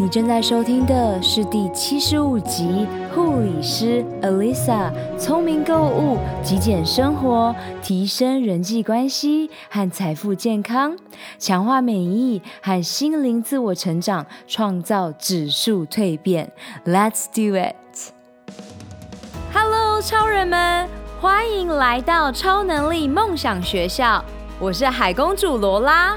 你正在收听的是第七十五集《护理师 Alyssa 聪明购物、极简生活、提升人际关系和财富健康、强化免疫和心灵自我成长、创造指数蜕变》。Let's do it！Hello，超人们，欢迎来到超能力梦想学校。我是海公主罗拉。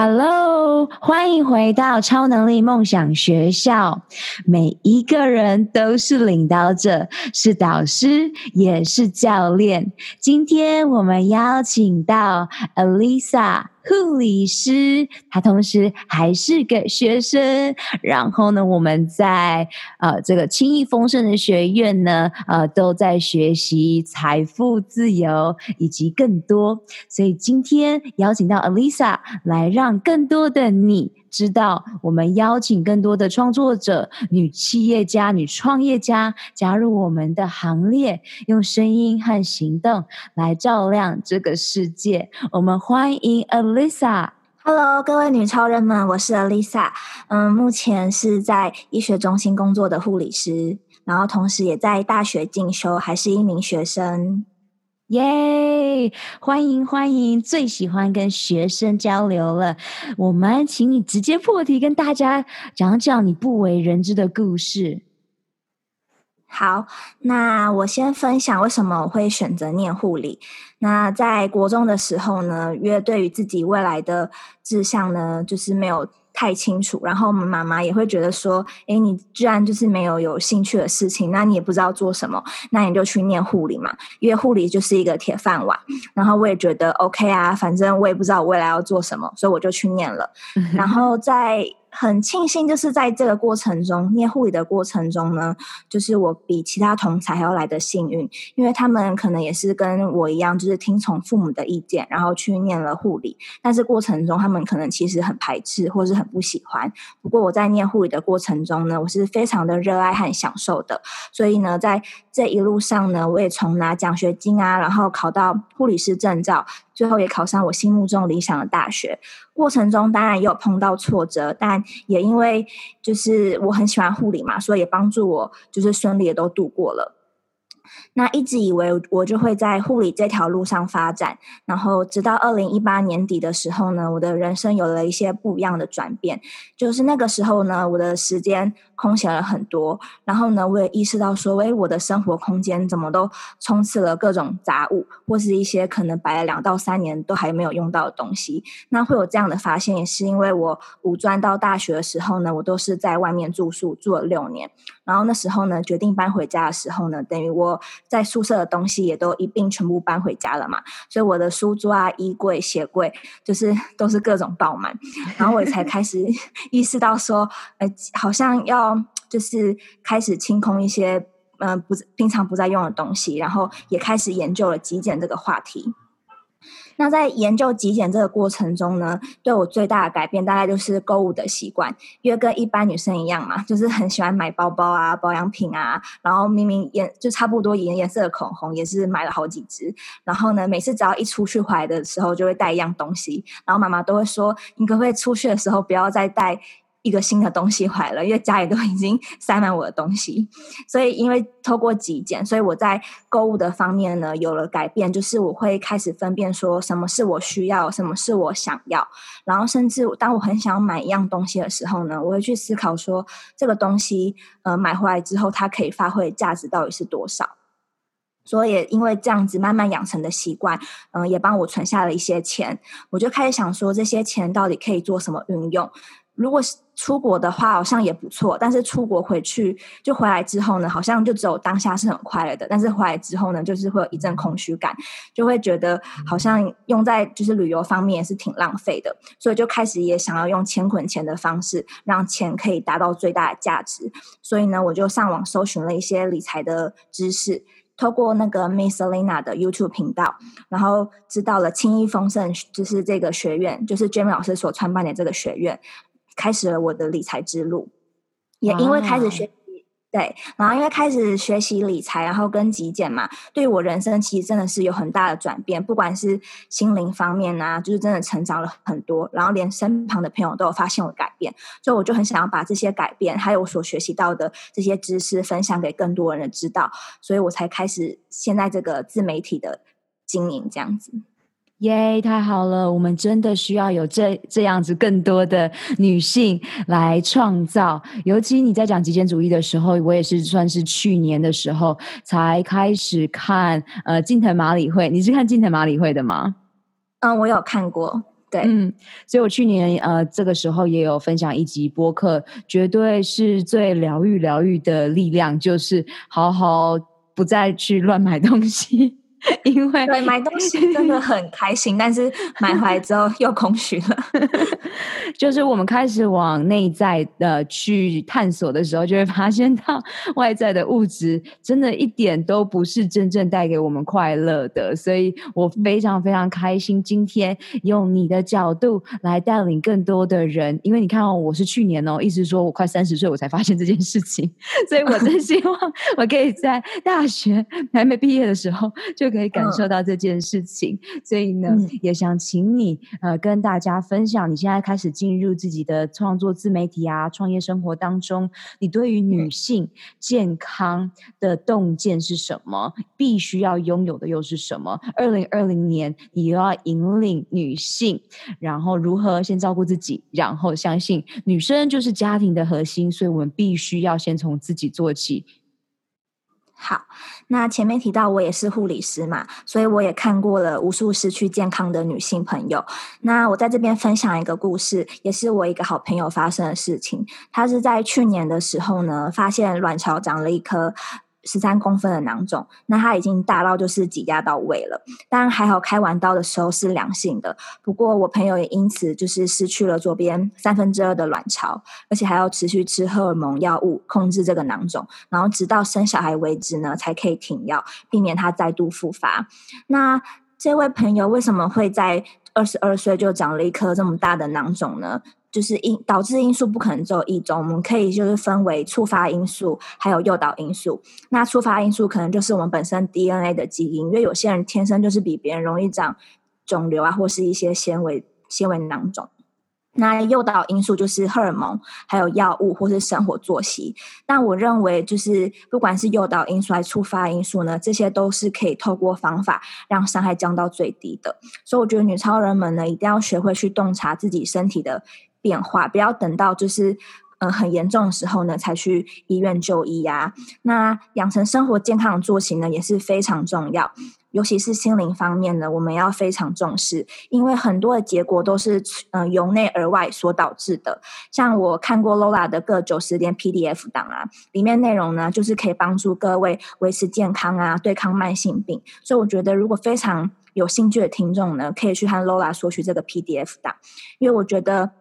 ！Hello，欢迎回到超能力梦想学校。每一个人都是领导者，是导师，也是教练。今天我们邀请到 Alisa。护理师，他同时还是个学生。然后呢，我们在呃这个轻易丰盛的学院呢，呃都在学习财富自由以及更多。所以今天邀请到 Alisa 来，让更多的你。知道我们邀请更多的创作者、女企业家、女创业家加入我们的行列，用声音和行动来照亮这个世界。我们欢迎 Alisa。Hello，各位女超人们，我是 Alisa。嗯，目前是在医学中心工作的护理师，然后同时也在大学进修，还是一名学生。耶欢迎欢迎，最喜欢跟学生交流了。我们请你直接破题，跟大家讲讲你不为人知的故事。好，那我先分享为什么我会选择念护理。那在国中的时候呢，因为对于自己未来的志向呢，就是没有。太清楚，然后我们妈妈也会觉得说：“哎，你居然就是没有有兴趣的事情，那你也不知道做什么，那你就去念护理嘛，因为护理就是一个铁饭碗。”然后我也觉得 OK 啊，反正我也不知道我未来要做什么，所以我就去念了。然后在。很庆幸，就是在这个过程中，念护理的过程中呢，就是我比其他同才还要来得幸运，因为他们可能也是跟我一样，就是听从父母的意见，然后去念了护理。但是过程中，他们可能其实很排斥，或是很不喜欢。不过我在念护理的过程中呢，我是非常的热爱和享受的。所以呢，在这一路上呢，我也从拿奖学金啊，然后考到护理师证照。最后也考上我心目中理想的大学，过程中当然也有碰到挫折，但也因为就是我很喜欢护理嘛，所以也帮助我就是顺利的都度过了。那一直以为我就会在护理这条路上发展，然后直到二零一八年底的时候呢，我的人生有了一些不一样的转变。就是那个时候呢，我的时间空闲了很多，然后呢，我也意识到说，诶，我的生活空间怎么都充斥了各种杂物，或是一些可能摆了两到三年都还没有用到的东西。那会有这样的发现，也是因为我五专到大学的时候呢，我都是在外面住宿住了六年，然后那时候呢，决定搬回家的时候呢，等于我。在宿舍的东西也都一并全部搬回家了嘛，所以我的书桌啊、衣柜、鞋柜就是 都是各种爆满，然后我才开始 意识到说，呃，好像要就是开始清空一些嗯、不平常不再用的东西，然后也开始研究了极简这个话题。那在研究极简这个过程中呢，对我最大的改变大概就是购物的习惯，因为跟一般女生一样嘛，就是很喜欢买包包啊、保养品啊，然后明明颜就差不多颜颜色的口红也是买了好几支，然后呢，每次只要一出去回来的时候就会带一样东西，然后妈妈都会说，你可不可以出去的时候不要再带。一个新的东西坏了，因为家里都已经塞满我的东西，所以因为透过极简，所以我在购物的方面呢有了改变，就是我会开始分辨说什么是我需要，什么是我想要，然后甚至当我很想要买一样东西的时候呢，我会去思考说这个东西呃买回来之后它可以发挥价值到底是多少，所以也因为这样子慢慢养成的习惯，嗯、也帮我存下了一些钱，我就开始想说这些钱到底可以做什么运用。如果是出国的话，好像也不错。但是出国回去就回来之后呢，好像就只有当下是很快乐的。但是回来之后呢，就是会有一阵空虚感，就会觉得好像用在就是旅游方面也是挺浪费的。所以就开始也想要用钱滚钱的方式，让钱可以达到最大的价值。所以呢，我就上网搜寻了一些理财的知识。透过那个 Miss Selena 的 YouTube 频道，然后知道了轻易丰盛就是这个学院，就是 Jamie 老师所创办的这个学院，开始了我的理财之路。也因为开始学习。对，然后因为开始学习理财，然后跟极简嘛，对于我人生其实真的是有很大的转变，不管是心灵方面啊，就是真的成长了很多，然后连身旁的朋友都有发现我改变，所以我就很想要把这些改变，还有我所学习到的这些知识分享给更多人知道，所以我才开始现在这个自媒体的经营这样子。耶，太好了！我们真的需要有这这样子更多的女性来创造。尤其你在讲极简主义的时候，我也是算是去年的时候才开始看呃近藤麻里惠。你是看近藤麻里惠的吗？嗯，我有看过。对，嗯，所以我去年呃这个时候也有分享一集播客，绝对是最疗愈疗愈的力量，就是好好不再去乱买东西。因为对买东西真的很 开心，但是买回来之后又空虚了。就是我们开始往内在的去探索的时候，就会发现到外在的物质真的一点都不是真正带给我们快乐的。所以我非常非常开心，今天用你的角度来带领更多的人。因为你看哦，我是去年哦，一直说我快三十岁我才发现这件事情，所以我真希望我可以在大学还没毕业的时候就。就可以感受到这件事情，嗯、所以呢，嗯、也想请你呃跟大家分享，你现在开始进入自己的创作自媒体啊、创业生活当中，你对于女性健康的洞见是什么？必须要拥有的又是什么？二零二零年，你又要引领女性，然后如何先照顾自己，然后相信女生就是家庭的核心，所以我们必须要先从自己做起。好，那前面提到我也是护理师嘛，所以我也看过了无数失去健康的女性朋友。那我在这边分享一个故事，也是我一个好朋友发生的事情。她是在去年的时候呢，发现卵巢长了一颗。十三公分的囊肿，那它已经大到就是挤压到胃了。当然还好，开完刀的时候是良性的。不过我朋友也因此就是失去了左边三分之二的卵巢，而且还要持续吃荷尔蒙药物控制这个囊肿，然后直到生小孩为止呢，才可以停药，避免它再度复发。那这位朋友为什么会在二十二岁就长了一颗这么大的囊肿呢？就是因导致因素不可能只有一种，我们可以就是分为触发因素，还有诱导因素。那触发因素可能就是我们本身 DNA 的基因，因为有些人天生就是比别人容易长肿瘤啊，或是一些纤维纤维囊肿。那诱导因素就是荷尔蒙，还有药物或是生活作息。但我认为，就是不管是诱导因素还是触发因素呢，这些都是可以透过方法让伤害降到最低的。所以我觉得女超人们呢，一定要学会去洞察自己身体的变化，不要等到就是嗯很严重的时候呢，才去医院就医呀。那养成生活健康的作息呢，也是非常重要。尤其是心灵方面呢，我们要非常重视，因为很多的结果都是嗯由内而外所导致的。像我看过 Lola 的各九十天 PDF 档啊，里面内容呢就是可以帮助各位维持健康啊，对抗慢性病。所以我觉得，如果非常有兴趣的听众呢，可以去和 Lola 索取这个 PDF 档，因为我觉得。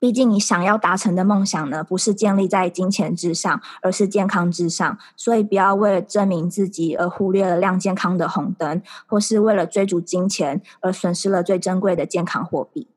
毕竟，你想要达成的梦想呢，不是建立在金钱之上，而是健康之上。所以，不要为了证明自己而忽略了亮健康的红灯，或是为了追逐金钱而损失了最珍贵的健康货币。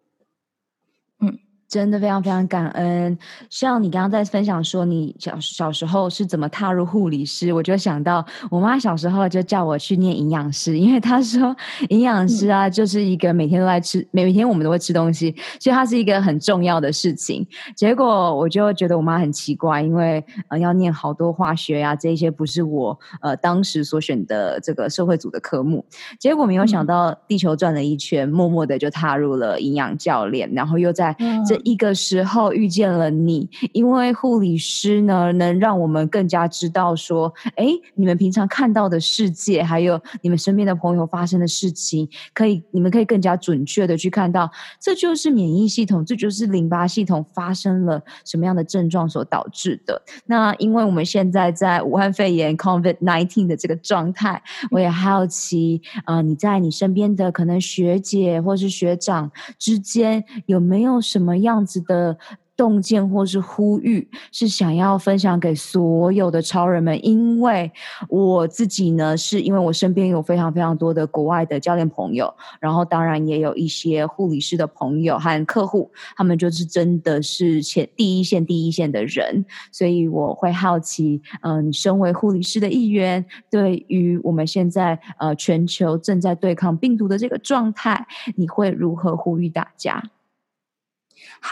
真的非常非常感恩。像你刚刚在分享说你小小时候是怎么踏入护理师，我就想到我妈小时候就叫我去念营养师，因为她说营养师啊就是一个每天都在吃，每天我们都会吃东西，所以它是一个很重要的事情。结果我就觉得我妈很奇怪，因为呃要念好多化学呀、啊，这些不是我呃当时所选的这个社会组的科目。结果没有想到地球转了一圈，默默的就踏入了营养教练，然后又在这。一个时候遇见了你，因为护理师呢，能让我们更加知道说，哎，你们平常看到的世界，还有你们身边的朋友发生的事情，可以，你们可以更加准确的去看到，这就是免疫系统，这就是淋巴系统发生了什么样的症状所导致的。那因为我们现在在武汉肺炎 COVID-19 的这个状态，我也好奇啊、你在你身边的可能学姐或是学长之间，有没有什么样？样子的洞见或是呼吁，是想要分享给所有的超人们，因为我自己呢，是因为我身边有非常非常多的国外的教练朋友，然后当然也有一些护理师的朋友和客户，他们就是真的是前第一线第一线的人，所以我会好奇，嗯、你身为护理师的一员，对于我们现在呃全球正在对抗病毒的这个状态，你会如何呼吁大家？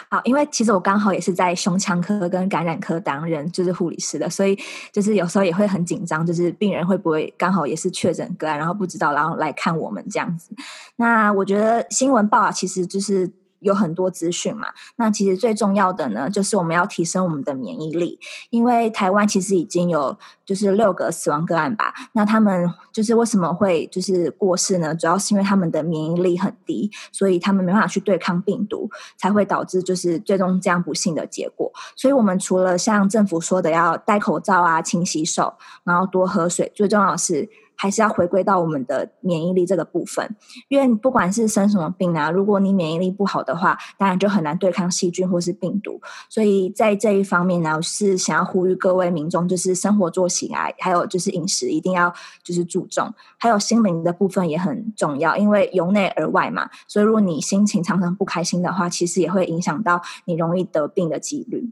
好，因为其实我刚好也是在胸腔科跟感染科担任就是护理师的，所以就是有时候也会很紧张，就是病人会不会刚好也是确诊个案，然后不知道，然后来看我们这样子。那我觉得新闻报啊，其实就是。有很多资讯嘛，那其实最重要的呢，就是我们要提升我们的免疫力，因为台湾其实已经有就是六个死亡个案吧，那他们就是为什么会就是过世呢？主要是因为他们的免疫力很低，所以他们没办法去对抗病毒，才会导致就是最终这样不幸的结果。所以我们除了像政府说的要戴口罩啊、勤洗手，然后多喝水，最重要的是。还是要回归到我们的免疫力这个部分，因为不管是生什么病啊，如果你免疫力不好的话，当然就很难对抗细菌或是病毒。所以在这一方面呢，我是想要呼吁各位民众，就是生活作息啊，还有就是饮食一定要就是注重，还有心灵的部分也很重要，因为由内而外嘛。所以如果你心情常常不开心的话，其实也会影响到你容易得病的几率。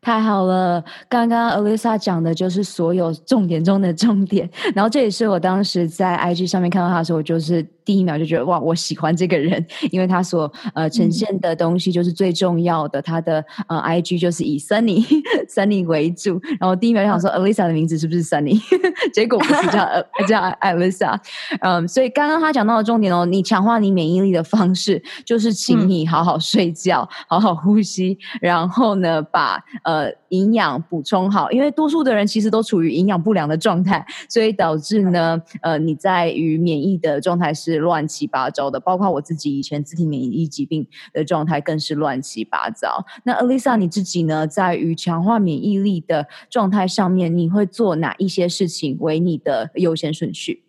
太好了，刚刚 Alyssa 讲的就是所有重点中的重点，然后这也是我当时在 IG 上面看到他的时候，我就是。第一秒就觉得哇，我喜欢这个人，因为他所呃呈现的东西就是最重要的。嗯、他的呃 IG 就是以 Sunny Sunny 为主，然后第一秒就想说 Alyssa 的名字是不是 Sunny？结果不是叫呃叫 Alyssa。嗯，所以刚刚他讲到的重点哦，你强化你免疫力的方式就是请你好好睡觉，嗯、好好呼吸，然后呢把呃营养补充好，因为多数的人其实都处于营养不良的状态，所以导致呢呃你在于免疫的状态是。乱七八糟的，包括我自己以前自体免疫疾病的状态更是乱七八糟。那 Alyssa 你自己呢，在于强化免疫力的状态上面，你会做哪一些事情为你的优先顺序？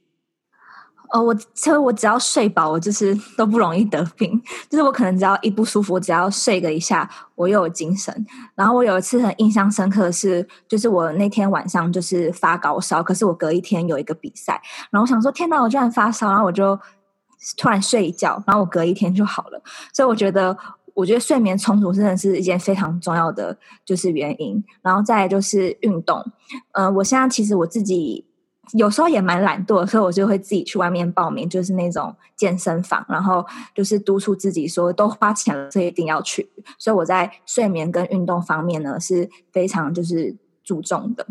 呃，我其实我只要睡饱，我就是都不容易得病。就是我可能只要一不舒服，只要睡个一下，我又有精神。然后我有一次很印象深刻的是，就是我那天晚上就是发高烧，可是我隔一天有一个比赛，然后我想说天哪，我居然发烧，然后我就。突然睡一觉，然后我隔一天就好了。所以我觉得，我觉得睡眠充足真的是一件非常重要的就是原因。然后再来就是运动。嗯、我现在其实我自己有时候也蛮懒惰，所以我就会自己去外面报名，就是那种健身房，然后就是督促自己说都花钱了，所以一定要去。所以我在睡眠跟运动方面呢是非常就是注重的。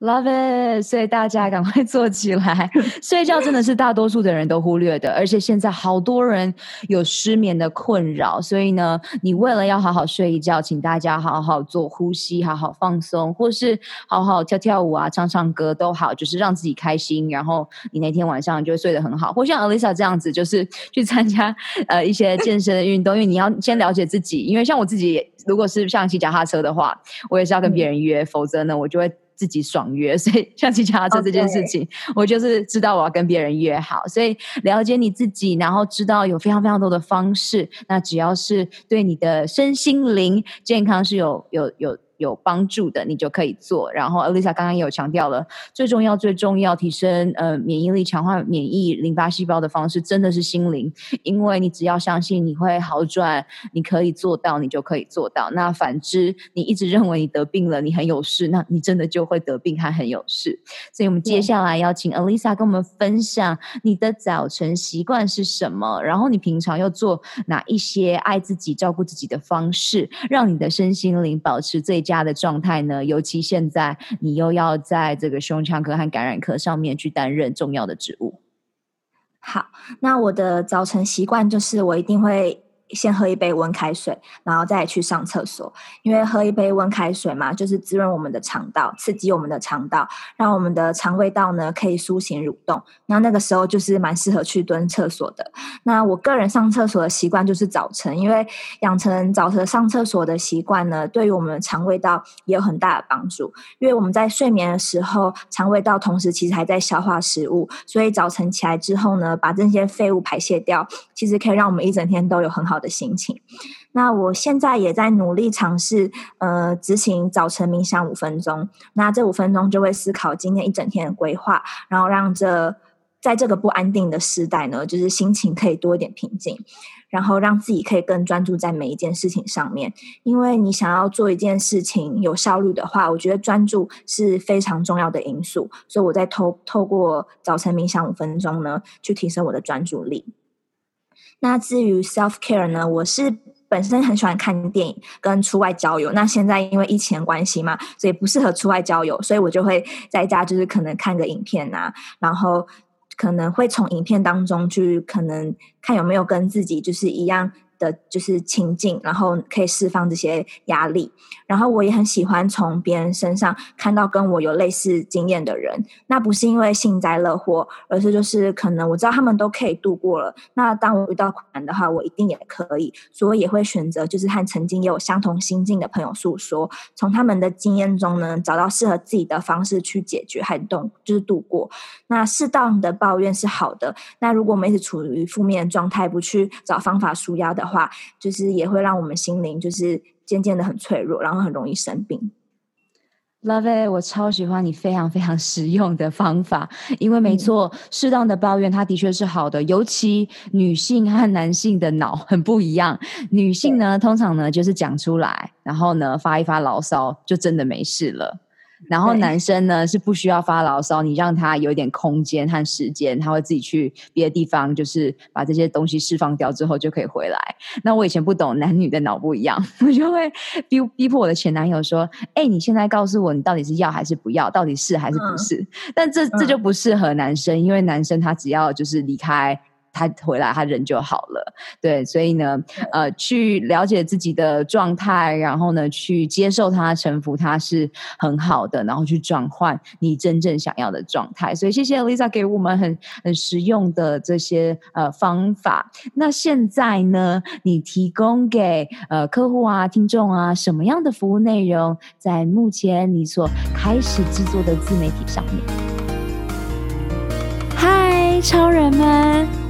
Love it！所以大家赶快做起来。睡觉真的是大多数的人都忽略的，而且现在好多人有失眠的困扰。所以呢，你为了要好好睡一觉，请大家好好做呼吸，好好放松，或是好好跳跳舞啊、唱唱歌都好，就是让自己开心。然后你那天晚上就会睡得很好。或像 Alyssa 这样子，就是去参加呃一些健身的运动，因为你要先了解自己。因为像我自己，如果是像骑脚踏车的话，我也是要跟别人约，嗯、否则呢，我就会。自己爽约，所以像骑脚踏车这件事情.我就是知道我要跟别人约好，所以了解你自己，然后知道有非常非常多的方式，那只要是对你的身心灵健康是有有有。有帮助的，你就可以做。然后，Alyssa 刚刚也有强调了，最重要、最重要提升呃免疫力、强化免疫淋巴细胞的方式，真的是心灵。因为你只要相信你会好转，你可以做到，你就可以做到。那反之，你一直认为你得病了，你很有事，那你真的就会得病还很有事。所以我们接下来要请 Alyssa 跟我们分享你的早晨习惯是什么，然后你平常要做哪一些爱自己、照顾自己的方式，让你的身心灵保持最家的状态呢？尤其现在你又要在这个胸腔科和感染科上面去担任重要的职务。好，那我的早晨习惯就是我一定会。先喝一杯温开水，然后再去上厕所。因为喝一杯温开水嘛，就是滋润我们的肠道，刺激我们的肠道，让我们的肠胃道呢可以苏醒蠕动。那那个时候就是蛮适合去蹲厕所的。那我个人上厕所的习惯就是早晨，因为养成早晨上厕所的习惯呢，对于我们的肠胃道也有很大的帮助。因为我们在睡眠的时候，肠胃道同时其实还在消化食物，所以早晨起来之后呢，把这些废物排泄掉，其实可以让我们一整天都有很好的心情。那我现在也在努力尝试，呃，执行早晨冥想五分钟。那这五分钟就会思考今天一整天的规划，然后让这在这个不安定的时代呢，就是心情可以多一点平静，然后让自己可以更专注在每一件事情上面。因为你想要做一件事情有效率的话，我觉得专注是非常重要的因素。所以我在透透过早晨冥想五分钟呢，去提升我的专注力。那至于 self care 呢，我是。本身很喜欢看电影跟出外交友，那现在因为疫情关系嘛，所以不适合出外交友，所以我就会在家，就是可能看个影片啊，然后可能会从影片当中去可能看有没有跟自己就是一样。的就是情境，然后可以释放这些压力。然后我也很喜欢从别人身上看到跟我有类似经验的人。那不是因为幸灾乐祸，而是就是可能我知道他们都可以度过了。那当我遇到困难的话，我一定也可以。所以也会选择就是和曾经也有相同心境的朋友诉说，从他们的经验中呢，找到适合自己的方式去解决和动，就是度过。那适当的抱怨是好的。那如果我们一直处于负面状态，不去找方法舒压的话，话就是也会让我们心灵就是渐渐的很脆弱，然后很容易生病。Love it，我超喜欢你非常非常实用的方法，因为没错，适当的抱怨它的确是好的，尤其女性和男性的脑很不一样。女性呢，通常呢就是讲出来，然后呢发一发牢骚，就真的没事了。然后男生呢是不需要发牢骚，你让他有一点空间和时间，他会自己去别的地方，就是把这些东西释放掉之后就可以回来。那我以前不懂男女的脑不一样，我就会逼逼迫我的前男友说：“哎，你现在告诉我，你到底是要还是不要？到底是还是不是？”嗯、但这这就不适合男生，因为男生他只要就是离开。他回来，他人就好了。对，所以呢，呃，去了解自己的状态，然后呢，去接受他、臣服他是很好的，然后去转换你真正想要的状态。所以，谢谢 Lisa 给我们很很实用的这些呃方法。那现在呢，你提供给呃客户啊、听众啊什么样的服务内容？在目前你所开始制作的自媒体上面？嗨，超人们！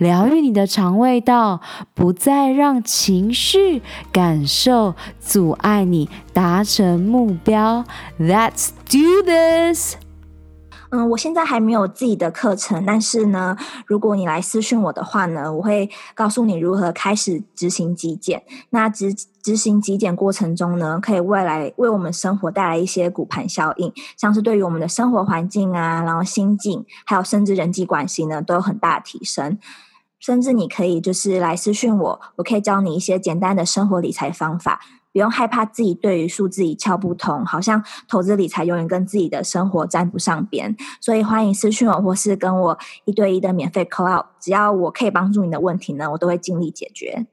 疗愈你的肠胃道，不再让情绪感受阻碍你达成目标。Let's do this！嗯，我现在还没有自己的课程，但是呢，如果你来私讯我的话呢，我会告诉你如何开始执行极简。那执执行极简过程中呢，可以未来为我们生活带来一些骨盘效应，像是对于我们的生活环境啊，然后心境，还有甚至人际关系呢，都有很大的提升。甚至你可以就是来私讯我，我可以教你一些简单的生活理财方法。不用害怕自己对于数字一窍不通，好像投资理财永远跟自己的生活沾不上边。所以欢迎私讯我，或是跟我一对一的免费 call out，只要我可以帮助你的问题呢，我都会尽力解决。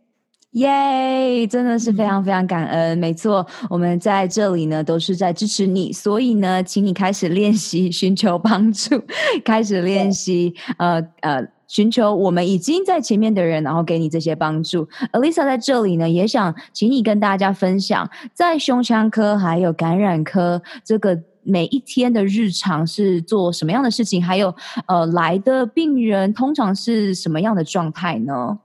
耶，yeah, 真的是非常非常感恩。没错，我们在这里呢都是在支持你，所以呢，请你开始练习寻求帮助，开始练习呃呃。寻求我们已经在前面的人，然后给你这些帮助。Alisa 在这里呢，也想请你跟大家分享，在胸腔科还有感染科这个每一天的日常是做什么样的事情，还有呃来的病人通常是什么样的状态呢？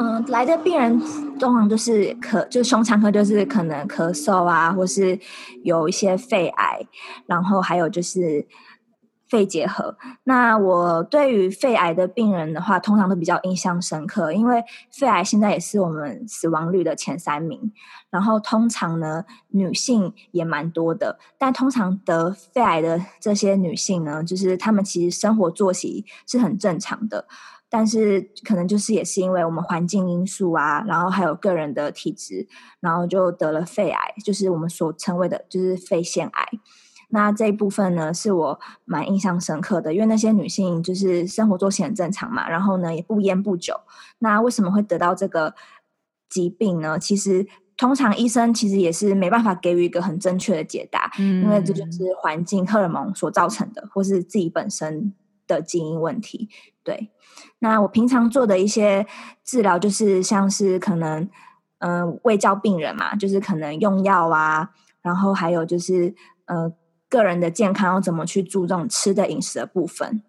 嗯、来的病人通常都是咳，就胸腔科就是可能咳嗽啊，或是有一些肺癌，然后还有就是。肺结核，那我对于肺癌的病人的话，通常都比较印象深刻，因为肺癌现在也是我们死亡率的前三名。然后通常呢，女性也蛮多的，但通常得肺癌的这些女性呢，就是她们其实生活作息是很正常的，但是可能就是也是因为我们环境因素啊，然后还有个人的体质，然后就得了肺癌，就是我们所称为的，就是肺腺癌。那这一部分呢，是我蛮印象深刻的，因为那些女性就是生活作息很正常嘛，然后呢也不烟不酒。那为什么会得到这个疾病呢？其实通常医生其实也是没办法给予一个很正确的解答，嗯，因为这就是环境荷尔蒙所造成的，或是自己本身的基因问题。对，那我平常做的一些治疗，就是像是可能嗯卫教病人嘛，就是可能用药啊，然后还有就是呃。个人的健康要怎么去注重吃的饮食的部分？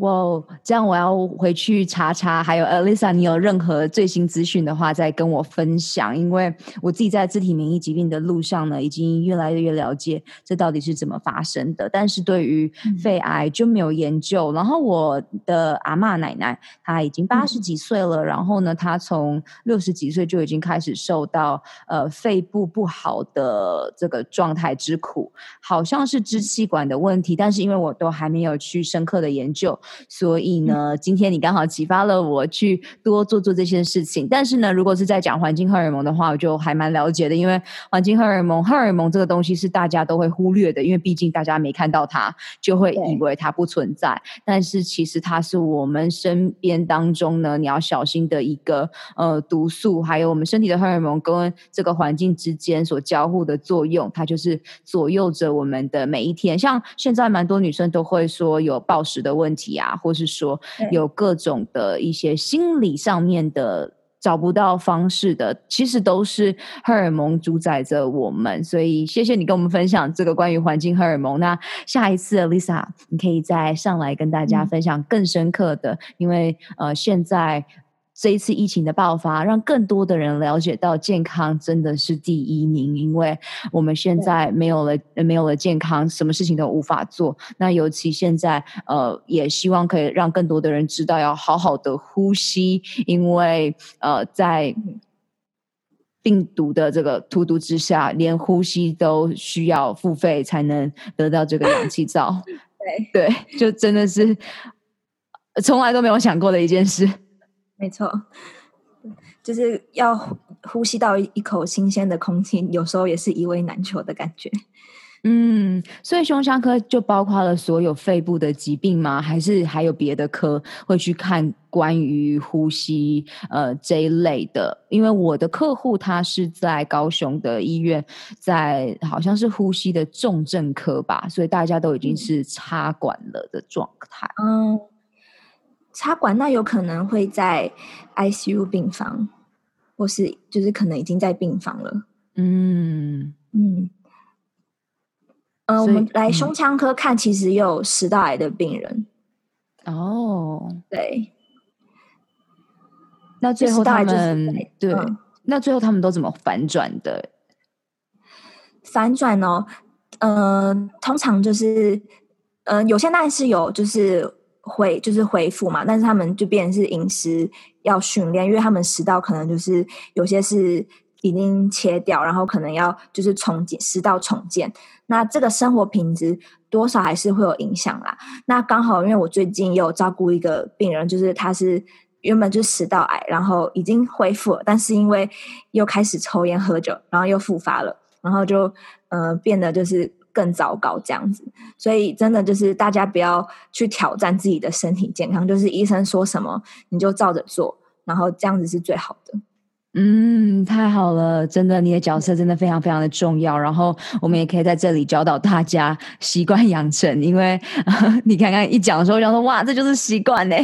哇这样我要回去查查。还有 Alyssa，你有任何最新资讯的话，再跟我分享。因为我自己在自体免疫疾病的路上呢，已经越来越了解这到底是怎么发生的。但是对于肺癌就没有研究。嗯、然后我的阿嬷奶奶，她已经八十几岁了。嗯、然后呢，她从六十几岁就已经开始受到呃肺部不好的这个状态之苦，好像是支气管的问题。但是因为我都还没有去深刻的研究。所以呢，今天你刚好启发了我去多做做这些事情。但是呢，如果是在讲环境荷尔蒙的话，我就还蛮了解的，因为环境荷尔蒙，荷尔蒙这个东西是大家都会忽略的，因为毕竟大家没看到它，就会以为它不存在。但是其实它是我们身边当中呢，你要小心的一个呃毒素，还有我们身体的荷尔蒙跟这个环境之间所交互的作用，它就是左右着我们的每一天。像现在蛮多女生都会说有暴食的问题。啊，或是说有各种的一些心理上面的找不到方式的，其实都是荷尔蒙主宰着我们。所以谢谢你跟我们分享这个关于环境荷尔蒙。那下一次 Alyssa，你可以再上来跟大家分享更深刻的，嗯、因为呃现在。这一次疫情的爆发，让更多的人了解到健康真的是第一名。因为我们现在没有了没有了健康，什么事情都无法做。那尤其现在，呃，也希望可以让更多的人知道要好好的呼吸，因为呃，在病毒的这个荼毒之下，连呼吸都需要付费才能得到这个氧气罩。对对，就真的是从来都没有想过的一件事。没错，就是要呼吸到一口新鲜的空气，有时候也是一味难求的感觉。嗯，所以胸腔科就包括了所有肺部的疾病吗？还是还有别的科会去看关于呼吸呃这一类的？因为我的客户他是在高雄的医院，在好像是呼吸的重症科吧，所以大家都已经是插管了的状态。嗯。插管那有可能会在 ICU 病房，或是就是可能已经在病房了。嗯嗯，呃，我们来胸腔科看，其实有食道癌的病人。哦，对。那最后他们对，嗯、那最后他们都怎么反转的？反转哦，呃，通常就是，呃，有些当然是有，就是恢就是恢复嘛，但是他们就变成是饮食要训练，因为他们食道可能就是有些是已经切掉，然后可能要就是重建食道重建，那这个生活品质多少还是会有影响啦。那刚好因为我最近有照顾一个病人，就是他是。原本就是食道癌，然后已经恢复了，但是因为又开始抽烟喝酒，然后又复发了，然后就呃变得就是更糟糕这样子。所以真的就是大家不要去挑战自己的身体健康，就是医生说什么你就照着做，然后这样子是最好的。嗯，太好了，真的，你的角色真的非常非常的重要。然后我们也可以在这里教导大家习惯养成，因为、呃、你刚刚一讲的时候，我想说哇，这就是习惯呢。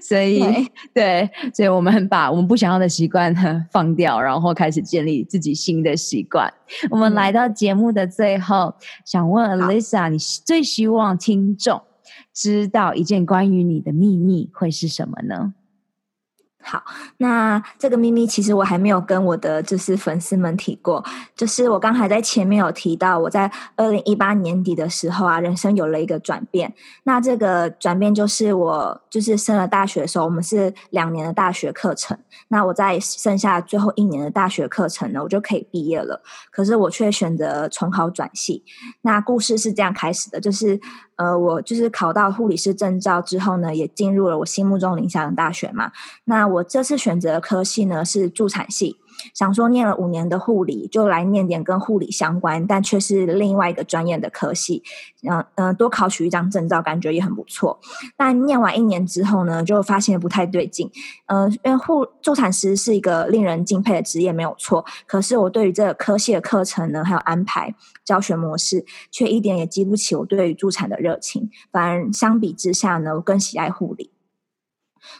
所以对，对，所以我们把我们不想要的习惯放掉，然后开始建立自己新的习惯。我们来到节目的最后，嗯、想问 Alyssa，你最希望听众知道一件关于你的秘密会是什么呢？好，那这个秘密其实我还没有跟我的就是粉丝们提过，就是我刚才在前面有提到，我在二零一八年底的时候啊，人生有了一个转变。那这个转变就是我就是升了大学的时候，我们是两年的大学课程，那我在剩下最后一年的大学课程呢，我就可以毕业了。可是我却选择重考转系。那故事是这样开始的，就是。呃，我就是考到护理师证照之后呢，也进入了我心目中理想的大学嘛。那我这次选择的科系呢是助产系。想说念了五年的护理，就来念点跟护理相关，但却是另外一个专业的科系。嗯、嗯，多考取一张证照，感觉也很不错。但念完一年之后呢，就发现不太对劲。嗯、呃，因为护助产师是一个令人敬佩的职业，没有错。可是我对于这个科系的课程呢，还有安排、教学模式，却一点也激不起我对于助产的热情。反而相比之下呢，我更喜爱护理。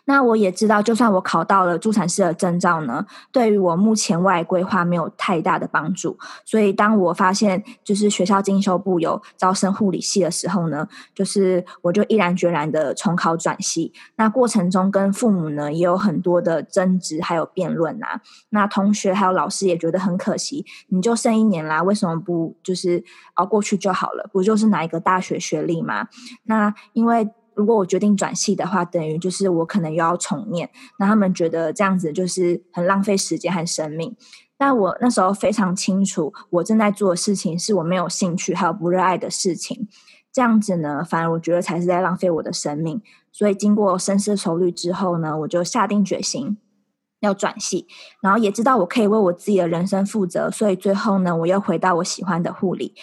那我也知道，就算我考到了助产师的证照呢，对于我目前未来规划没有太大的帮助。所以，当我发现就是学校进修部有招生护理系的时候呢，就是我就毅然决然的重考转系。那过程中跟父母呢也有很多的争执，还有辩论啊。那同学还有老师也觉得很可惜，你就剩一年啦，为什么不就是熬过去就好了？不就是拿一个大学学历吗？那因为。如果我决定转系的话，等于就是我可能又要重念，那他们觉得这样子就是很浪费时间和生命。但我那时候非常清楚，我正在做的事情是我没有兴趣还有不热爱的事情，这样子呢，反而我觉得才是在浪费我的生命。所以经过深思熟虑之后呢，我就下定决心要转系，然后也知道我可以为我自己的人生负责，所以最后呢，我又回到我喜欢的护理。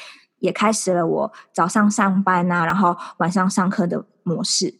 也开始了我早上上班啊，然后晚上上课的模式。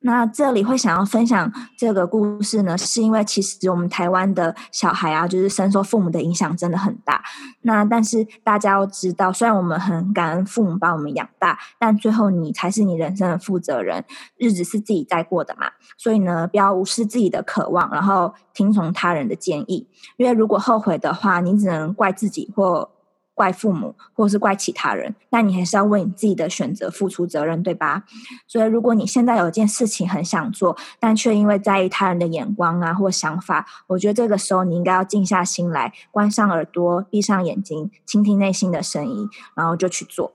那这里会想要分享这个故事呢，是因为其实我们台湾的小孩啊，就是深受父母的影响真的很大。那但是大家要知道，虽然我们很感恩父母把我们养大，但最后你才是你人生的负责人，日子是自己在过的嘛。所以呢，不要无视自己的渴望，然后听从他人的建议，因为如果后悔的话，你只能怪自己或。怪父母，或是怪其他人，但你还是要为你自己的选择付出责任，对吧？所以，如果你现在有一件事情很想做，但却因为在意他人的眼光啊或想法，我觉得这个时候你应该要静下心来，关上耳朵，闭上眼睛，倾听内心的声音，然后就去做。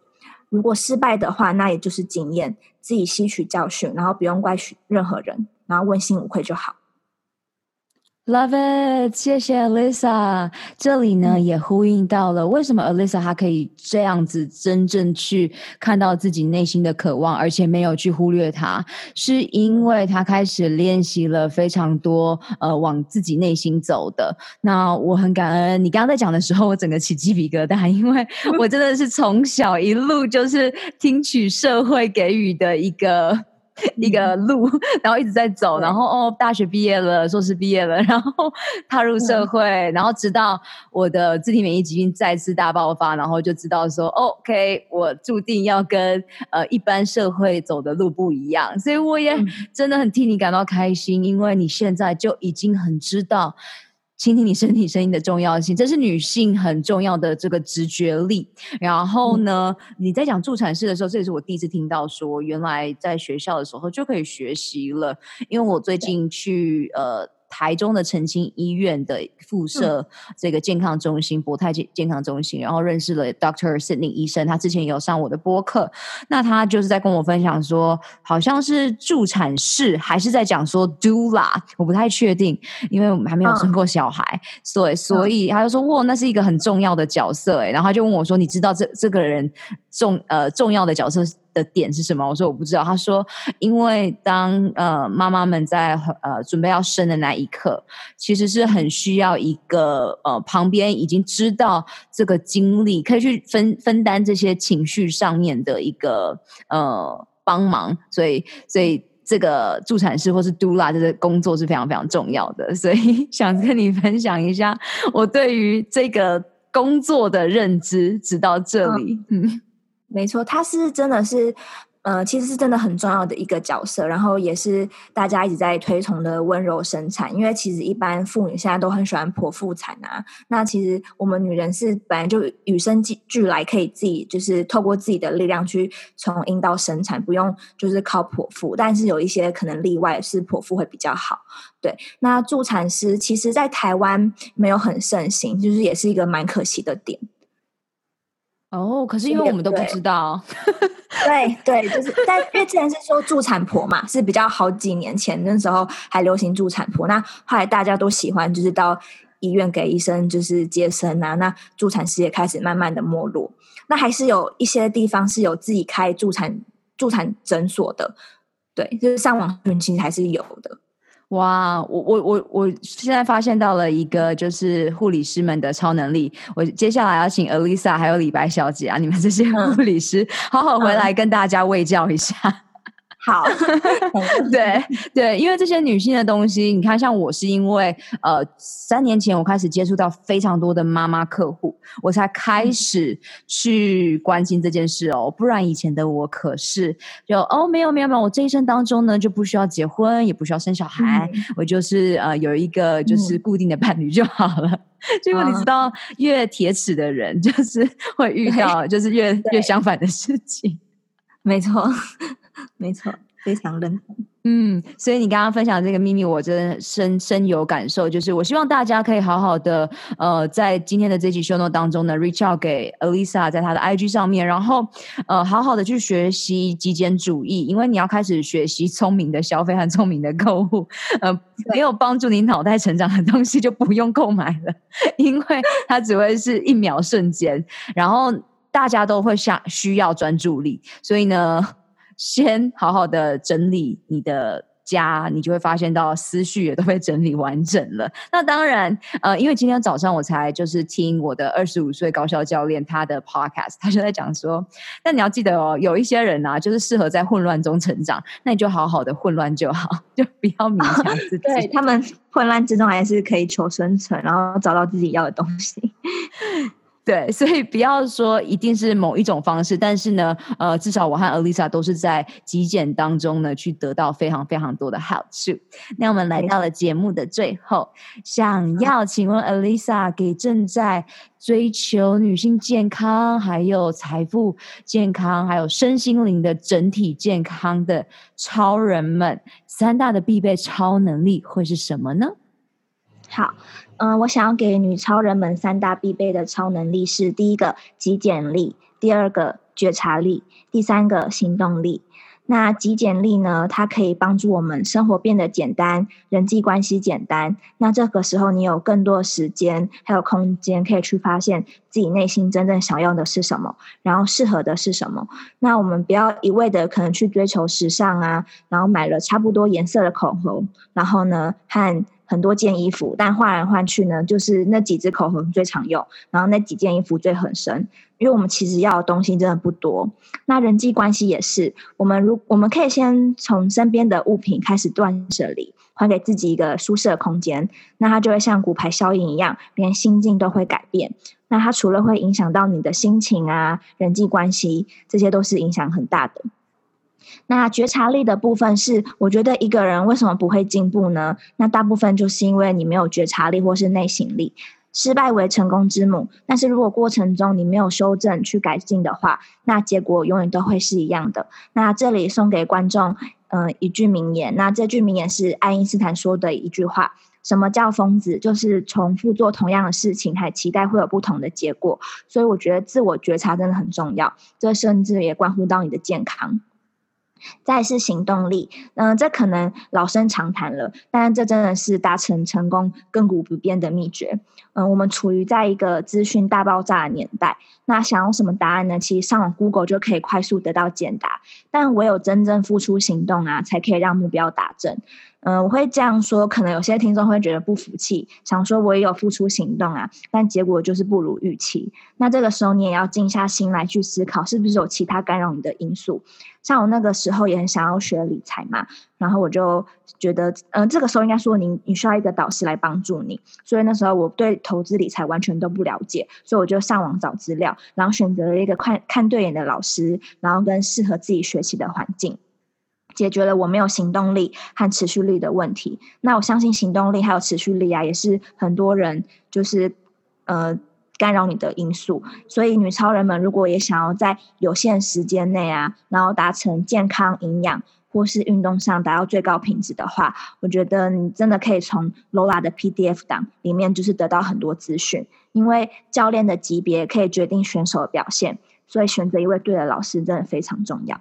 如果失败的话，那也就是经验，自己吸取教训，然后不用怪任何人，然后问心无愧就好。Love it，谢谢 Alyssa。这里呢也呼应到了为什么 Alyssa 她可以这样子真正去看到自己内心的渴望，而且没有去忽略它，是因为她开始练习了非常多呃往自己内心走的。那我很感恩你刚刚在讲的时候，我整个起鸡皮疙瘩，因为我真的是从小一路就是听取社会给予的一个。一个路，然后一直在走，然后哦，大学毕业了，硕士毕业了，然后踏入社会，然后直到我的自体免疫疾病再次大爆发，然后就知道说，OK，我注定要跟呃一般社会走的路不一样，所以我也真的很替你感到开心，因为你现在就已经很知道。倾听你身体声音的重要性，这是女性很重要的这个直觉力。然后呢，嗯、你在讲助产士的时候，这也是我第一次听到说，原来在学校的时候就可以学习了。因为我最近去呃台中的澄清医院的附设这个健康中心，博泰健健康中心，然后认识了 Doctor Sydney 医生，他之前有上我的播客，那他就是在跟我分享说，好像是助产士，还是在讲说 doula，我不太确定，因为我们还没有生过小孩，嗯、所以所以他就说，哇，那是一个很重要的角色，哎，然后他就问我说，你知道这这个人重呃重要的角色的点是什么？我说我不知道。他说，因为当呃妈妈们在呃准备要生的那一刻，其实是很需要一个呃旁边已经知道这个经历，可以去分分担这些情绪上面的一个呃帮忙。所以，所以这个助产士或是 doula 这个工作是非常非常重要的。所以，想跟你分享一下我对于这个工作的认知，直到这里，嗯。没错，他是真的是，呃，其实是真的很重要的一个角色，然后也是大家一直在推崇的温柔生产。因为其实一般妇女现在都很喜欢剖腹产啊，那其实我们女人是本来就与生俱来可以自己就是透过自己的力量去从阴道生产，不用就是靠剖腹。但是有一些可能例外是剖腹会比较好。对，那助产师其实在台湾没有很盛行，就是也是一个蛮可惜的点。哦，可是因为我们都不知道，对对，就是，但因为之前是说助产婆嘛，是比较好几年前那时候还流行助产婆，那后来大家都喜欢就是到医院给医生就是接生啊，那助产师也开始慢慢的没落，那还是有一些地方是有自己开助产助产诊所的，对，就是上网其实还是有的。哇，我我我我现在发现到了一个就是护理师们的超能力。我接下来要请 Alyssa 还有李白小姐啊，你们这些护理师好好回来跟大家喂教一下。嗯好，对对，因为这些女性的东西，你看，像我是因为呃，三年前我开始接触到非常多的妈妈客户，我才开始去关心这件事哦。不然以前的我可是就哦，没有没有没有，我这一生当中呢就不需要结婚，也不需要生小孩，嗯、我就是呃有一个就是固定的伴侣就好了。嗯、结果你知道，越铁齿的人就是会遇到就是越越相反的事情，没错。没错，非常认同。嗯，所以你刚刚分享这个秘密，我真的深深有感受。就是我希望大家可以好好的，呃，在今天的这期 show note 当中呢，reach out 给 Alyssa 在她的 IG 上面，然后呃，好好的去学习极简主义，因为你要开始学习聪明的消费和聪明的购物。呃，没有帮助你脑袋成长的东西就不用购买了，因为它只会是一秒瞬间，然后大家都会想需要专注力，所以呢。先好好的整理你的家，你就会发现到思绪也都被整理完整了。那当然，呃，因为今天早上我才就是听我的二十五岁高效教练他的 podcast，他就在讲说，那你要记得哦，有一些人啊，就是适合在混乱中成长，那你就好好的混乱就好，就不要勉强自己。对，他们混乱之中还是可以求生存，然后找到自己要的东西。对，所以不要说一定是某一种方式，但是呢，呃，至少我和 Alyssa 都是在极简当中呢，去得到非常非常多的好处。那我们来到了节目的最后，想要请问 Alyssa 给正在追求女性健康、还有财富健康、还有身心灵的整体健康的超人们，三大的必备超能力会是什么呢？好。嗯，我想要给女超人们三大必备的超能力是：第一个极简力，第二个觉察力，第三个行动力。那极简力呢，它可以帮助我们生活变得简单，人际关系简单。那这个时候，你有更多的时间还有空间，可以去发现自己内心真正想要的是什么，然后适合的是什么。那我们不要一味的可能去追求时尚啊，然后买了差不多颜色的口红，然后呢和。很多件衣服，但换来换去呢，就是那几支口红最常用，然后那几件衣服最很深。因为我们其实要的东西真的不多。那人际关系也是，我们如我们可以先从身边的物品开始断舍离，还给自己一个舒适的空间，那它就会像骨牌效应一样，连心境都会改变。那它除了会影响到你的心情啊，人际关系，这些都是影响很大的。那觉察力的部分是，我觉得一个人为什么不会进步呢？那大部分就是因为你没有觉察力或是内省力。失败为成功之母，但是如果过程中你没有修正去改进的话，那结果永远都会是一样的。那这里送给观众，嗯、呃，一句名言。那这句名言是爱因斯坦说的一句话。什么叫疯子？就是重复做同样的事情，还期待会有不同的结果。所以我觉得自我觉察真的很重要，这甚至也关乎到你的健康。再是行动力，嗯、这可能老生常谈了，但这真的是达成成功亘古不变的秘诀。嗯、我们处于在一个资讯大爆炸的年代，那想要什么答案呢？其实上网 Google 就可以快速得到简答，但唯有真正付出行动啊，才可以让目标达成。嗯、我会这样说，可能有些听众会觉得不服气，想说我也有付出行动啊，但结果就是不如预期。那这个时候你也要静下心来去思考，是不是有其他干扰你的因素？像我那个时候也很想要学理财嘛，然后我就觉得，嗯、呃，这个时候应该说你你需要一个导师来帮助你，所以那时候我对投资理财完全都不了解，所以我就上网找资料，然后选择了一个看看对眼的老师，然后跟适合自己学习的环境。解决了我没有行动力和持续力的问题。那我相信行动力还有持续力啊，也是很多人就是呃干扰你的因素。所以女超人们如果也想要在有限时间内啊，然后达成健康、营养或是运动上达到最高品质的话，我觉得你真的可以从 Lola 的 PDF 档里面就是得到很多资讯。因为教练的级别可以决定选手的表现，所以选择一位对的老师真的非常重要。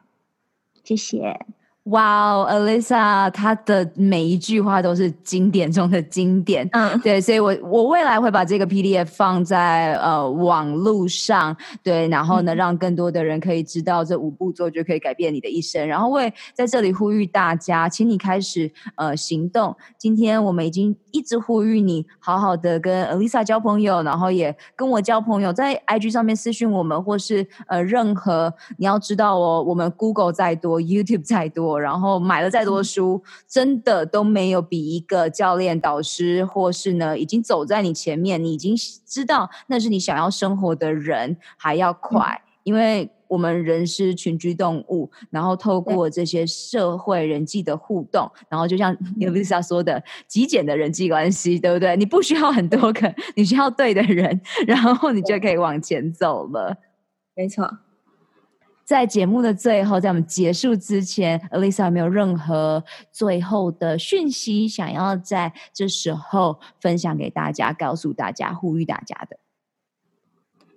谢谢。哇哦，Alyssa，她的每一句话都是经典中的经典。嗯，对，所以我我未来会把这个 PDF 放在呃网络上，对，然后呢，让更多的人可以知道这五步骤就可以改变你的一生。然后我也在这里呼吁大家，请你开始呃行动。今天我们已经一直呼吁你好好的跟 Alyssa 交朋友，然后也跟我交朋友，在 IG 上面私讯我们，或是呃任何你要知道哦，我们 Google 再多，YouTube 再多。然后买了再多书，嗯、真的都没有比一个教练、导师，或是呢已经走在你前面，你已经知道那是你想要生活的人还要快，嗯、因为我们人是群居动物，然后透过这些社会人际的互动，然后就像 Alyssa 说的，极简的人际关系，对不对？你不需要很多个，你需要对的人，然后你就可以往前走了。没错。在节目的最后，在我们结束之前，Alisa 有没有任何最后的讯息想要在这时候分享给大家，告诉大家，呼吁大家的？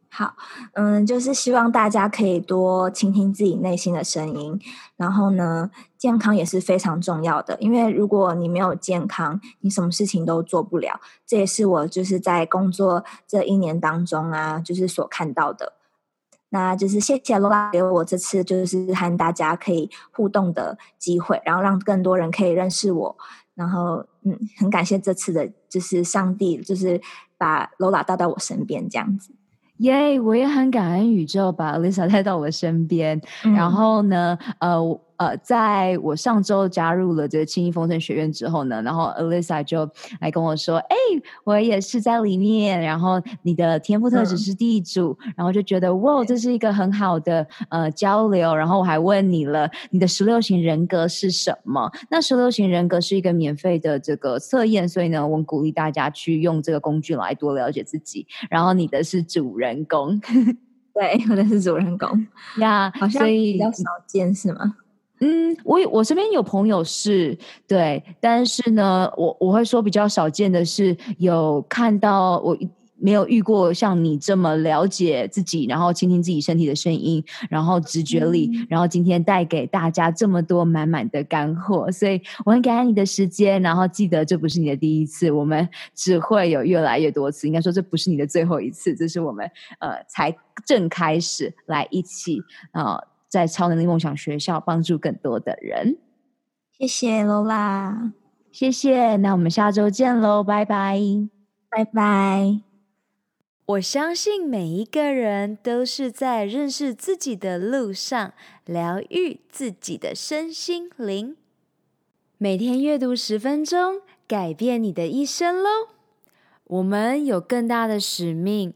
好，嗯，就是希望大家可以多倾听自己内心的声音。然后呢，健康也是非常重要的，因为如果你没有健康，你什么事情都做不了。这也是我就是在工作这一年当中啊，就是所看到的。那就是谢谢 Lola 给我这次就是和大家可以互动的机会，然后让更多人可以认识我，然后嗯，很感谢这次的，就是上帝就是把 Lola 带到我身边这样子。耶，yeah, 我也很感恩宇宙把 Alyssa 带到我身边，嗯、然后呢，呃。呃，在我上周加入了这个轻盈丰盛学院之后呢，然后 Alyssa 就来跟我说：“哎，我也是在里面。然后你的天赋特质是地主，嗯、然后就觉得哇，这是一个很好的呃交流。然后我还问你了，你的十六型人格是什么？那十六型人格是一个免费的这个测验，所以呢，我鼓励大家去用这个工具来多了解自己。然后你的是主人公，对，我的是主人公呀，yeah, 好像比较少见是吗？”嗯，我我身边有朋友是对，但是呢，我我会说比较少见的是有看到我没有遇过像你这么了解自己，然后倾听自己身体的声音，然后直觉力，嗯、然后今天带给大家这么多满满的干货，所以我很感恩你的时间，然后记得这不是你的第一次，我们只会有越来越多次，应该说这不是你的最后一次，这是我们呃才正开始来一起啊。呃在超能力梦想学校帮助更多的人，谢谢 Lola，谢谢。那我们下周见喽，拜拜，拜拜。我相信每一个人都是在认识自己的路上，疗愈自己的身心灵。每天阅读十分钟，改变你的一生喽。我们有更大的使命。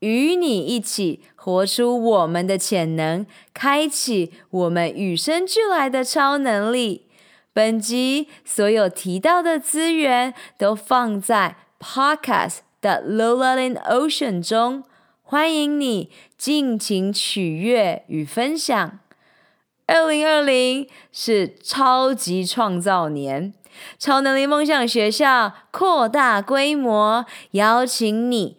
与你一起活出我们的潜能，开启我们与生俱来的超能力。本集所有提到的资源都放在 Podcast 的 Lola in Ocean 中，欢迎你尽情取悦与分享。二零二零是超级创造年，超能力梦想学校扩大规模，邀请你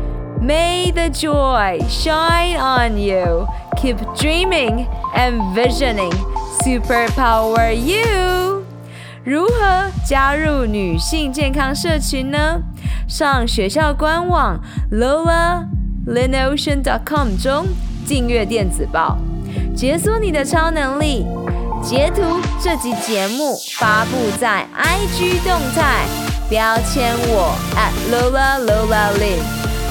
May the joy shine on you. Keep dreaming and visioning. Superpower you. 如何加入女性健康社群呢？上学校官网 lolaLinOcean.com 中订阅电子报，解锁你的超能力。截图这集节目发布在 IG 动态，标签我 at @LolaLolaLin，